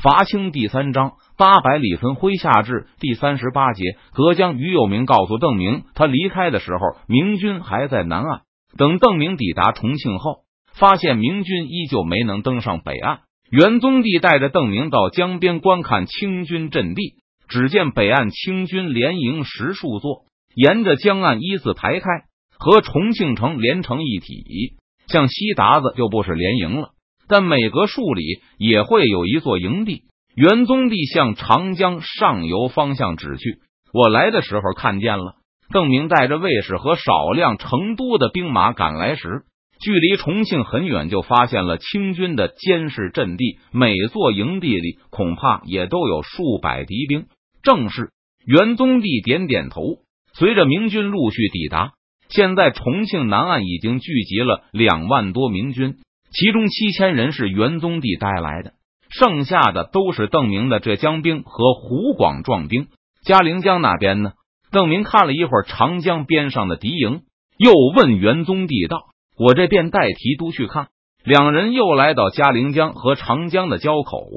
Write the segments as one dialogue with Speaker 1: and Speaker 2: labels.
Speaker 1: 伐清第三章八百里分麾下炙第三十八节。隔江于有明告诉邓明，他离开的时候，明军还在南岸。等邓明抵达重庆后，发现明军依旧没能登上北岸。元宗帝带着邓明到江边观看清军阵地，只见北岸清军连营十数座，沿着江岸一字排开，和重庆城连成一体。向西达子就不是连营了。但每隔数里也会有一座营地。元宗帝向长江上游方向指去。我来的时候看见了。邓明带着卫士和少量成都的兵马赶来时，距离重庆很远，就发现了清军的监视阵地。每座营地里恐怕也都有数百敌兵。正是元宗帝点点头。随着明军陆续抵达，现在重庆南岸已经聚集了两万多明军。其中七千人是元宗帝带来的，剩下的都是邓明的浙江兵和湖广壮兵。嘉陵江那边呢？邓明看了一会儿长江边上的敌营，又问元宗帝道：“我这便带提督去看。”两人又来到嘉陵江和长江的交口，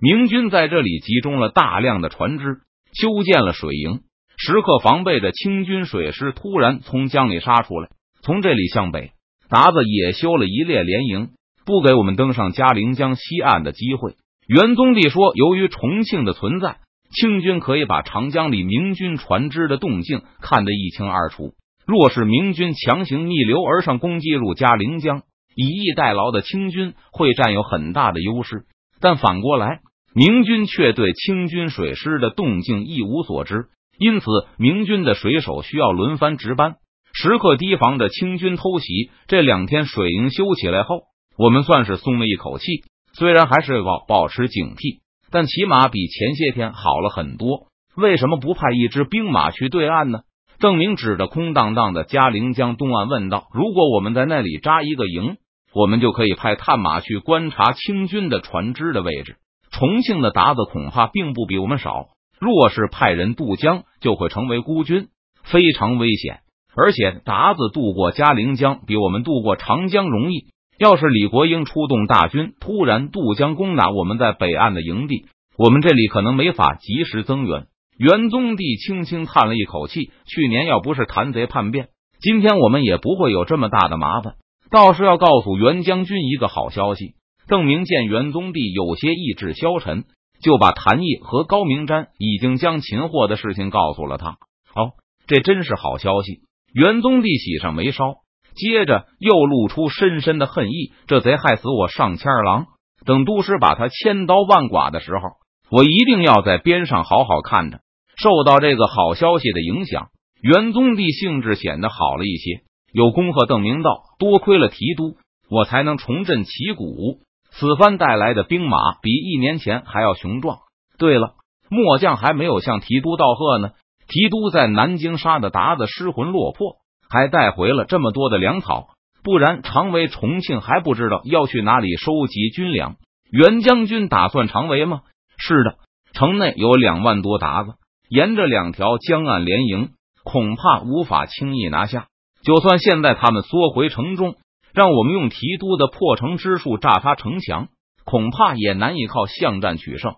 Speaker 1: 明军在这里集中了大量的船只，修建了水营，时刻防备着清军水师突然从江里杀出来。从这里向北。达子也修了一列连营，不给我们登上嘉陵江西岸的机会。元宗帝说：“由于重庆的存在，清军可以把长江里明军船只的动静看得一清二楚。若是明军强行逆流而上攻击入嘉陵江，以逸待劳的清军会占有很大的优势。但反过来，明军却对清军水师的动静一无所知，因此明军的水手需要轮番值班。”时刻提防着清军偷袭。这两天水营修起来后，我们算是松了一口气。虽然还是保保持警惕，但起码比前些天好了很多。为什么不派一支兵马去对岸呢？邓明指着空荡荡的嘉陵江东岸问道：“如果我们在那里扎一个营，我们就可以派探马去观察清军的船只的位置。重庆的鞑子恐怕并不比我们少。若是派人渡江，就会成为孤军，非常危险。”而且达子渡过嘉陵江比我们渡过长江容易。要是李国英出动大军，突然渡江攻打我们在北岸的营地，我们这里可能没法及时增援。元宗帝轻轻叹了一口气：去年要不是谭贼叛变，今天我们也不会有这么大的麻烦。倒是要告诉袁将军一个好消息。邓明见元宗帝有些意志消沉，就把谭毅和高明瞻已经将擒获的事情告诉了他。哦，这真是好消息。元宗帝喜上眉梢，接着又露出深深的恨意。这贼害死我上千儿郎，等都师把他千刀万剐的时候，我一定要在边上好好看着。受到这个好消息的影响，元宗帝兴致显得好了一些，有恭贺邓明道：“多亏了提督，我才能重振旗鼓。此番带来的兵马比一年前还要雄壮。对了，末将还没有向提督道贺呢。”提督在南京杀的鞑子失魂落魄，还带回了这么多的粮草，不然常为重庆还不知道要去哪里收集军粮。袁将军打算常为吗？是的，城内有两万多达子，沿着两条江岸连营，恐怕无法轻易拿下。就算现在他们缩回城中，让我们用提督的破城之术炸塌城墙，恐怕也难以靠巷战取胜。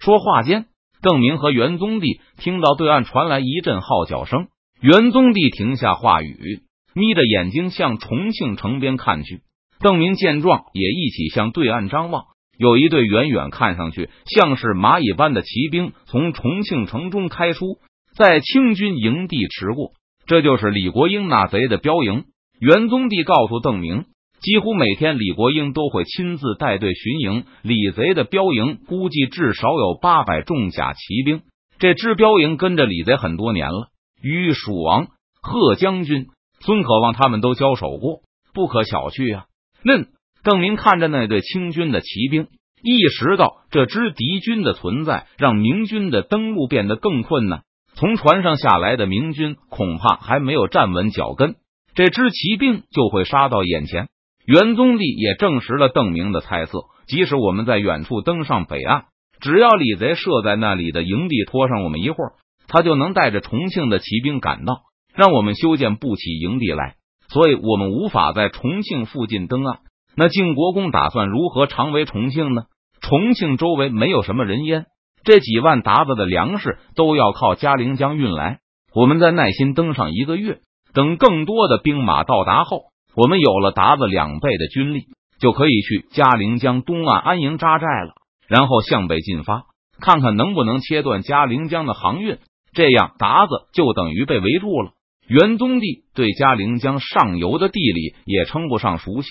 Speaker 1: 说话间。邓明和元宗帝听到对岸传来一阵号角声，元宗帝停下话语，眯着眼睛向重庆城边看去。邓明见状，也一起向对岸张望。有一队远远看上去像是蚂蚁般的骑兵从重庆城中开出，在清军营地驰过。这就是李国英那贼的标营。元宗帝告诉邓明。几乎每天，李国英都会亲自带队巡营。李贼的标营估计至少有八百重甲骑兵。这支标营跟着李贼很多年了，与蜀王、贺将军、孙可望他们都交手过，不可小觑啊！嫩邓明看着那队清军的骑兵，意识到这支敌军的存在，让明军的登陆变得更困难。从船上下来的明军恐怕还没有站稳脚跟，这支骑兵就会杀到眼前。元宗帝也证实了邓明的猜测。即使我们在远处登上北岸，只要李贼设在那里的营地拖上我们一会儿，他就能带着重庆的骑兵赶到，让我们修建不起营地来。所以，我们无法在重庆附近登岸。那靖国公打算如何长围重庆呢？重庆周围没有什么人烟，这几万达子的粮食都要靠嘉陵江运来。我们再耐心登上一个月，等更多的兵马到达后，我们有了达子两倍的军力，就可以去嘉陵江东岸安营扎寨了。然后向北进发，看看能不能切断嘉陵江的航运。这样，达子就等于被围住了。元宗帝对嘉陵江上游的地理也称不上熟悉，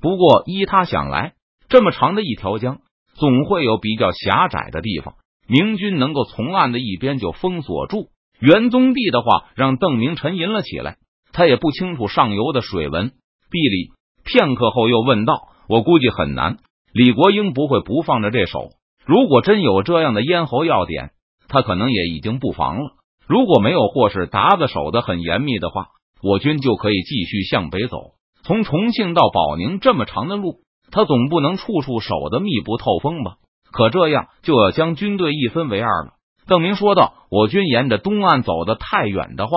Speaker 1: 不过依他想来，这么长的一条江，总会有比较狭窄的地方，明军能够从岸的一边就封锁住。元宗帝的话让邓明沉吟了起来，他也不清楚上游的水文地理。片刻后又问道：“我估计很难。李国英不会不放着这手。如果真有这样的咽喉要点，他可能也已经布防了。”如果没有或是达子守得很严密的话，我军就可以继续向北走。从重庆到保宁这么长的路，他总不能处处守得密不透风吧？可这样就要将军队一分为二了。邓明说道：“我军沿着东岸走得太远的话，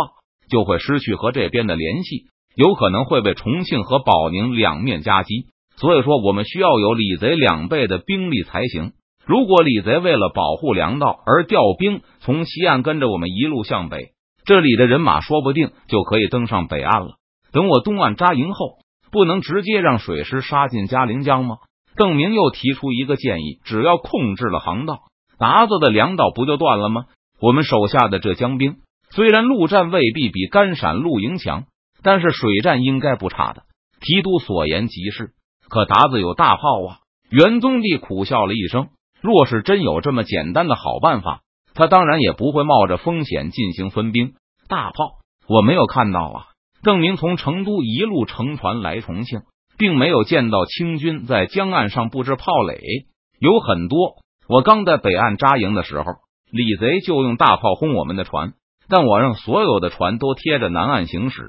Speaker 1: 就会失去和这边的联系，有可能会被重庆和保宁两面夹击。所以说，我们需要有李贼两倍的兵力才行。”如果李贼为了保护粮道而调兵从西岸跟着我们一路向北，这里的人马说不定就可以登上北岸了。等我东岸扎营后，不能直接让水师杀进嘉陵江吗？邓明又提出一个建议：只要控制了航道，达子的粮道不就断了吗？我们手下的这江兵虽然陆战未必比甘陕露营强，但是水战应该不差的。提督所言极是，可达子有大炮啊！元宗帝苦笑了一声。若是真有这么简单的好办法，他当然也不会冒着风险进行分兵。大炮我没有看到啊！邓明从成都一路乘船来重庆，并没有见到清军在江岸上布置炮垒，有很多。我刚在北岸扎营的时候，李贼就用大炮轰我们的船，但我让所有的船都贴着南岸行驶。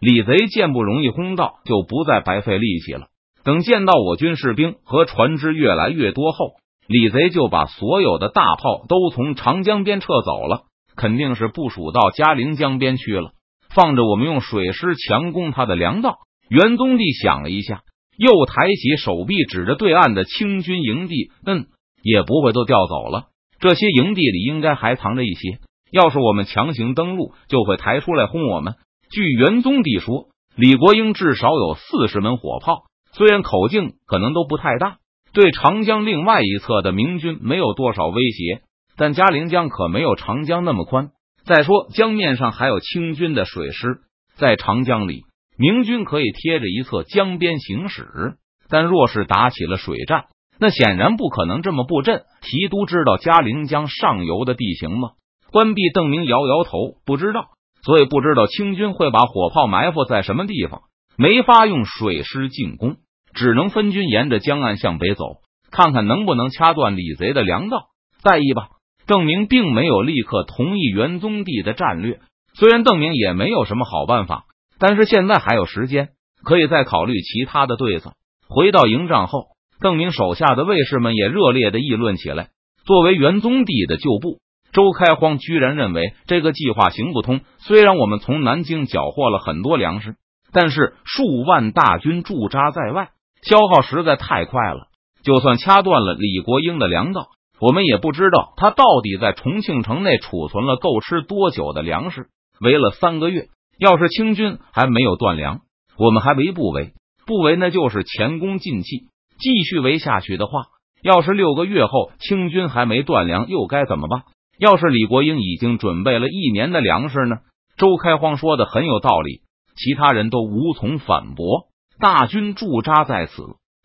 Speaker 1: 李贼见不容易轰到，就不再白费力气了。等见到我军士兵和船只越来越多后，李贼就把所有的大炮都从长江边撤走了，肯定是部署到嘉陵江边去了，放着我们用水师强攻他的粮道。元宗帝想了一下，又抬起手臂指着对岸的清军营地：“嗯，也不会都调走了，这些营地里应该还藏着一些。要是我们强行登陆，就会抬出来轰我们。”据元宗帝说，李国英至少有四十门火炮，虽然口径可能都不太大。对长江另外一侧的明军没有多少威胁，但嘉陵江可没有长江那么宽。再说江面上还有清军的水师，在长江里，明军可以贴着一侧江边行驶，但若是打起了水战，那显然不可能这么布阵。提督知道嘉陵江上游的地形吗？关闭邓明摇摇头，不知道，所以不知道清军会把火炮埋伏在什么地方，没法用水师进攻。只能分军沿着江岸向北走，看看能不能掐断李贼的粮道。再一吧，邓明并没有立刻同意元宗帝的战略。虽然邓明也没有什么好办法，但是现在还有时间，可以再考虑其他的对策。回到营帐后，邓明手下的卫士们也热烈的议论起来。作为元宗帝的旧部，周开荒居然认为这个计划行不通。虽然我们从南京缴获了很多粮食，但是数万大军驻扎在外。消耗实在太快了，就算掐断了李国英的粮道，我们也不知道他到底在重庆城内储存了够吃多久的粮食。围了三个月，要是清军还没有断粮，我们还围不围？不围那就是前功尽弃。继续围下去的话，要是六个月后清军还没断粮，又该怎么办？要是李国英已经准备了一年的粮食呢？周开荒说的很有道理，其他人都无从反驳。大军驻扎在此，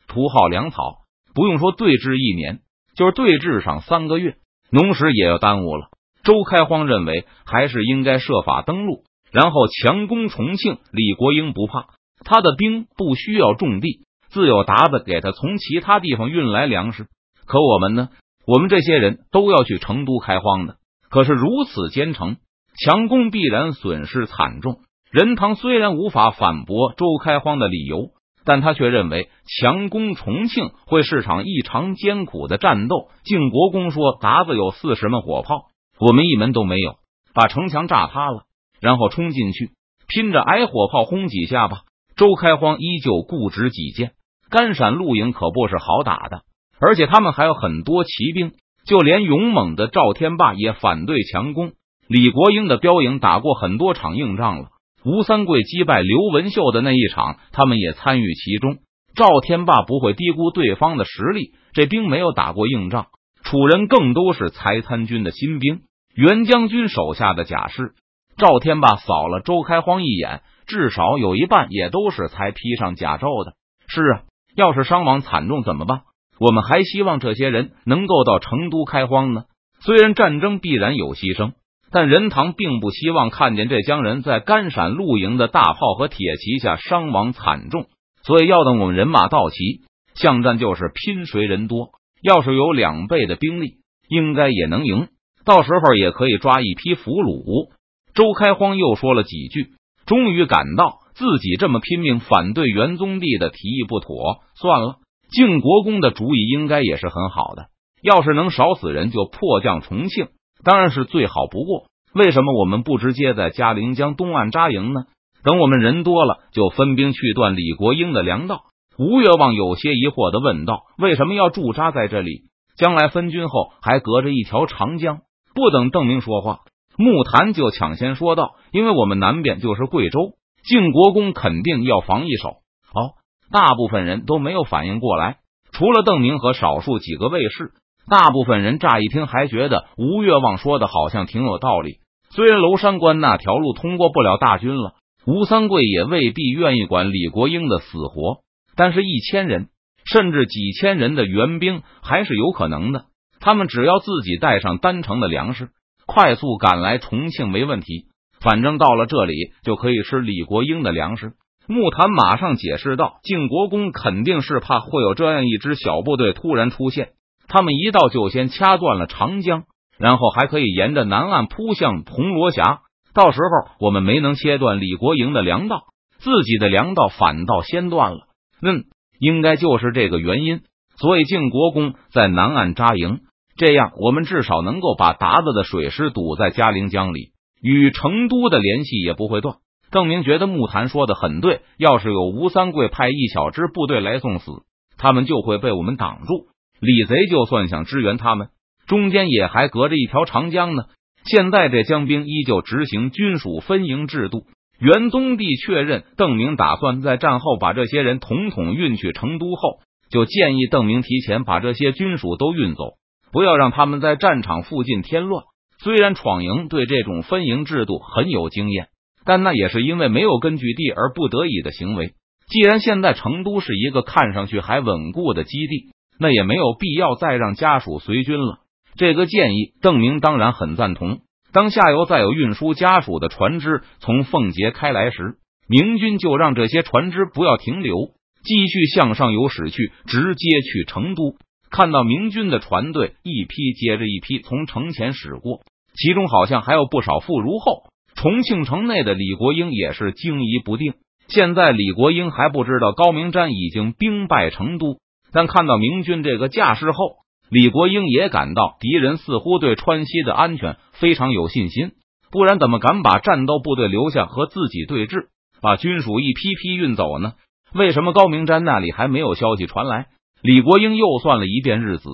Speaker 1: 图耗粮草，不用说对峙一年，就是对峙上三个月，农时也要耽误了。周开荒认为，还是应该设法登陆，然后强攻重庆。李国英不怕，他的兵不需要种地，自有达子给他从其他地方运来粮食。可我们呢？我们这些人都要去成都开荒的。可是如此兼程，强攻必然损失惨重。任堂虽然无法反驳周开荒的理由，但他却认为强攻重庆会是场异常艰苦的战斗。靖国公说：“达子有四十门火炮，我们一门都没有，把城墙炸塌了，然后冲进去，拼着挨火炮轰几下吧。”周开荒依旧固执己见，干闪露营可不是好打的，而且他们还有很多骑兵，就连勇猛的赵天霸也反对强攻。李国英的标营打过很多场硬仗了，吴三桂击败刘文秀的那一场，他们也参与其中。赵天霸不会低估对方的实力，这兵没有打过硬仗，楚人更都是才参军的新兵。袁将军手下的甲士，赵天霸扫了周开荒一眼，至少有一半也都是才披上甲胄的。是啊，要是伤亡惨重怎么办？我们还希望这些人能够到成都开荒呢。虽然战争必然有牺牲，但任堂并不希望看见这乡人在甘陕露营的大炮和铁骑下伤亡惨重。所以要等我们人马到齐，巷战就是拼谁人多。要是有两倍的兵力，应该也能赢。到时候也可以抓一批俘虏。周开荒又说了几句，终于感到自己这么拼命反对元宗帝的提议不妥。算了，靖国公的主意应该也是很好的。要是能少死人，就迫降重庆，当然是最好不过。为什么我们不直接在嘉陵江东岸扎营呢？等我们人多了，就分兵去断李国英的粮道。吴越望有些疑惑的问道：“为什么要驻扎在这里？将来分军后，还隔着一条长江。”不等邓明说话，木坛就抢先说道：“因为我们南边就是贵州，晋国公肯定要防一手。”哦，大部分人都没有反应过来，除了邓明和少数几个卫士。大部分人乍一听还觉得吴越望说的好像挺有道理。虽然娄山关那条路通过不了大军了。吴三桂也未必愿意管李国英的死活，但是一千人甚至几千人的援兵还是有可能的。他们只要自己带上单程的粮食，快速赶来重庆没问题。反正到了这里就可以吃李国英的粮食。木坛马上解释道：“晋国公肯定是怕会有这样一支小部队突然出现，他们一到就先掐断了长江，然后还可以沿着南岸扑向铜锣峡。”到时候我们没能切断李国营的粮道，自己的粮道反倒先断了。嗯，应该就是这个原因。所以晋国公在南岸扎营，这样我们至少能够把达子的水师堵在嘉陵江里，与成都的联系也不会断。邓明觉得木坛说的很对，要是有吴三桂派一小支部队来送死，他们就会被我们挡住。李贼就算想支援他们，中间也还隔着一条长江呢。现在这江兵依旧执行军属分营制度。元宗帝确认邓明打算在战后把这些人统统运去成都后，就建议邓明提前把这些军属都运走，不要让他们在战场附近添乱。虽然闯营对这种分营制度很有经验，但那也是因为没有根据地而不得已的行为。既然现在成都是一个看上去还稳固的基地，那也没有必要再让家属随军了。这个建议，邓明当然很赞同。当下游再有运输家属的船只从奉节开来时，明军就让这些船只不要停留，继续向上游驶去，直接去成都。看到明军的船队一批接着一批从城前驶过，其中好像还有不少妇孺后。重庆城内的李国英也是惊疑不定。现在李国英还不知道高明瞻已经兵败成都，但看到明军这个架势后。李国英也感到敌人似乎对川西的安全非常有信心，不然怎么敢把战斗部队留下和自己对峙，把军属一批批运走呢？为什么高明瞻那里还没有消息传来？李国英又算了一遍日子，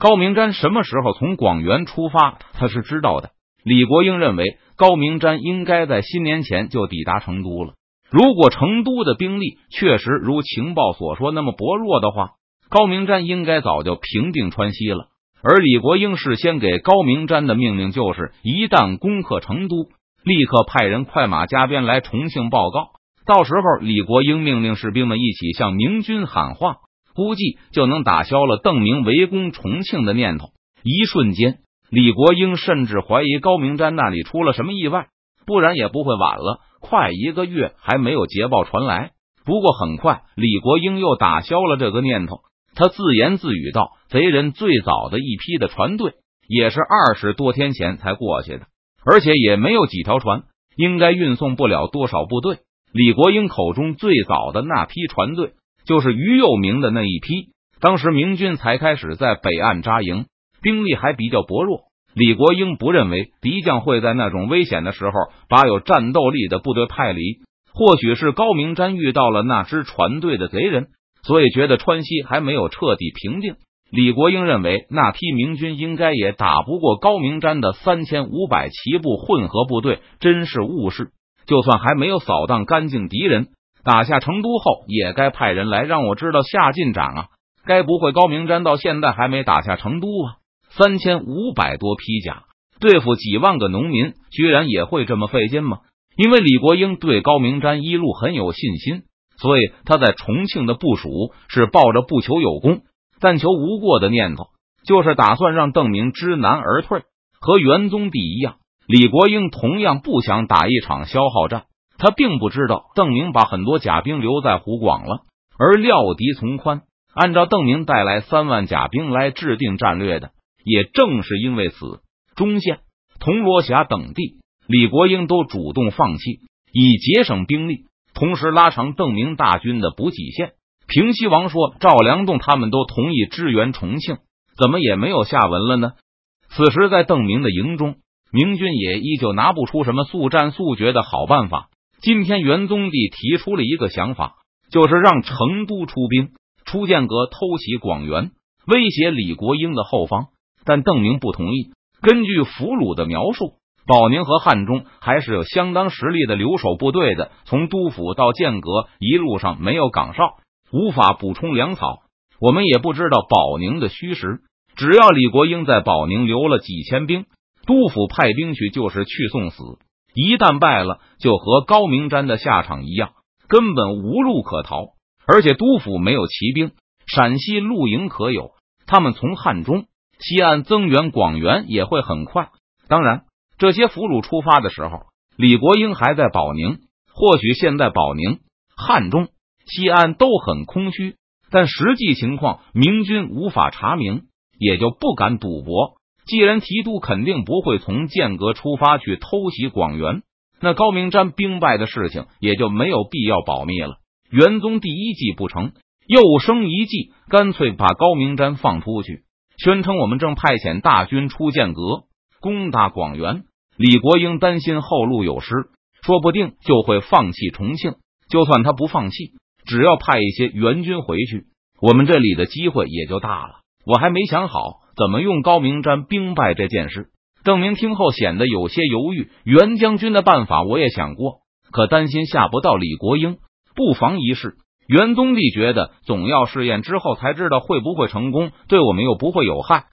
Speaker 1: 高明瞻什么时候从广元出发，他是知道的。李国英认为高明瞻应该在新年前就抵达成都了。如果成都的兵力确实如情报所说那么薄弱的话。高明瞻应该早就平定川西了，而李国英事先给高明瞻的命令就是：一旦攻克成都，立刻派人快马加鞭来重庆报告。到时候，李国英命令士兵们一起向明军喊话，估计就能打消了邓明围攻重庆的念头。一瞬间，李国英甚至怀疑高明瞻那里出了什么意外，不然也不会晚了快一个月还没有捷报传来。不过很快，李国英又打消了这个念头。他自言自语道：“贼人最早的一批的船队也是二十多天前才过去的，而且也没有几条船，应该运送不了多少部队。李国英口中最早的那批船队，就是于右明的那一批。当时明军才开始在北岸扎营，兵力还比较薄弱。李国英不认为敌将会在那种危险的时候把有战斗力的部队派离。或许是高明瞻遇到了那支船队的贼人。”所以觉得川西还没有彻底平定，李国英认为那批明军应该也打不过高明瞻的三千五百骑步混合部队，真是误事。就算还没有扫荡干净敌人，打下成都后，也该派人来让我知道下进展啊！该不会高明瞻到现在还没打下成都吧？三千五百多披甲对付几万个农民，居然也会这么费劲吗？因为李国英对高明瞻一路很有信心，所以他在重庆的部署是抱着不求有功。但求无过的念头，就是打算让邓明知难而退。和元宗帝一样，李国英同样不想打一场消耗战。他并不知道邓明把很多甲兵留在湖广了，而料敌从宽。按照邓明带来三万甲兵来制定战略的，也正是因为此，中县、铜锣峡等地，李国英都主动放弃，以节省兵力，同时拉长邓明大军的补给线。平西王说：“赵良栋他们都同意支援重庆，怎么也没有下文了呢？”此时，在邓明的营中，明军也依旧拿不出什么速战速决的好办法。今天，元宗帝提出了一个想法，就是让成都出兵出剑阁偷袭广元，威胁李国英的后方。但邓明不同意。根据俘虏的描述，保宁和汉中还是有相当实力的留守部队的。从都府到剑阁一路上没有岗哨。无法补充粮草，我们也不知道保宁的虚实。只要李国英在保宁留了几千兵，督府派兵去就是去送死。一旦败了，就和高明瞻的下场一样，根本无路可逃。而且督府没有骑兵，陕西露营可有，他们从汉中、西安增援广元也会很快。当然，这些俘虏出发的时候，李国英还在保宁。或许现在保宁、汉中。西安都很空虚，但实际情况明军无法查明，也就不敢赌博。既然提督肯定不会从剑阁出发去偷袭广元，那高明瞻兵败的事情也就没有必要保密了。元宗第一计不成，又生一计，干脆把高明瞻放出去，宣称我们正派遣大军出剑阁攻打广元。李国英担心后路有失，说不定就会放弃重庆。就算他不放弃。只要派一些援军回去，我们这里的机会也就大了。我还没想好怎么用高明瞻兵败这件事。邓明听后显得有些犹豫。袁将军的办法我也想过，可担心吓不到李国英，不妨一试。元宗帝觉得总要试验之后才知道会不会成功，对我们又不会有害。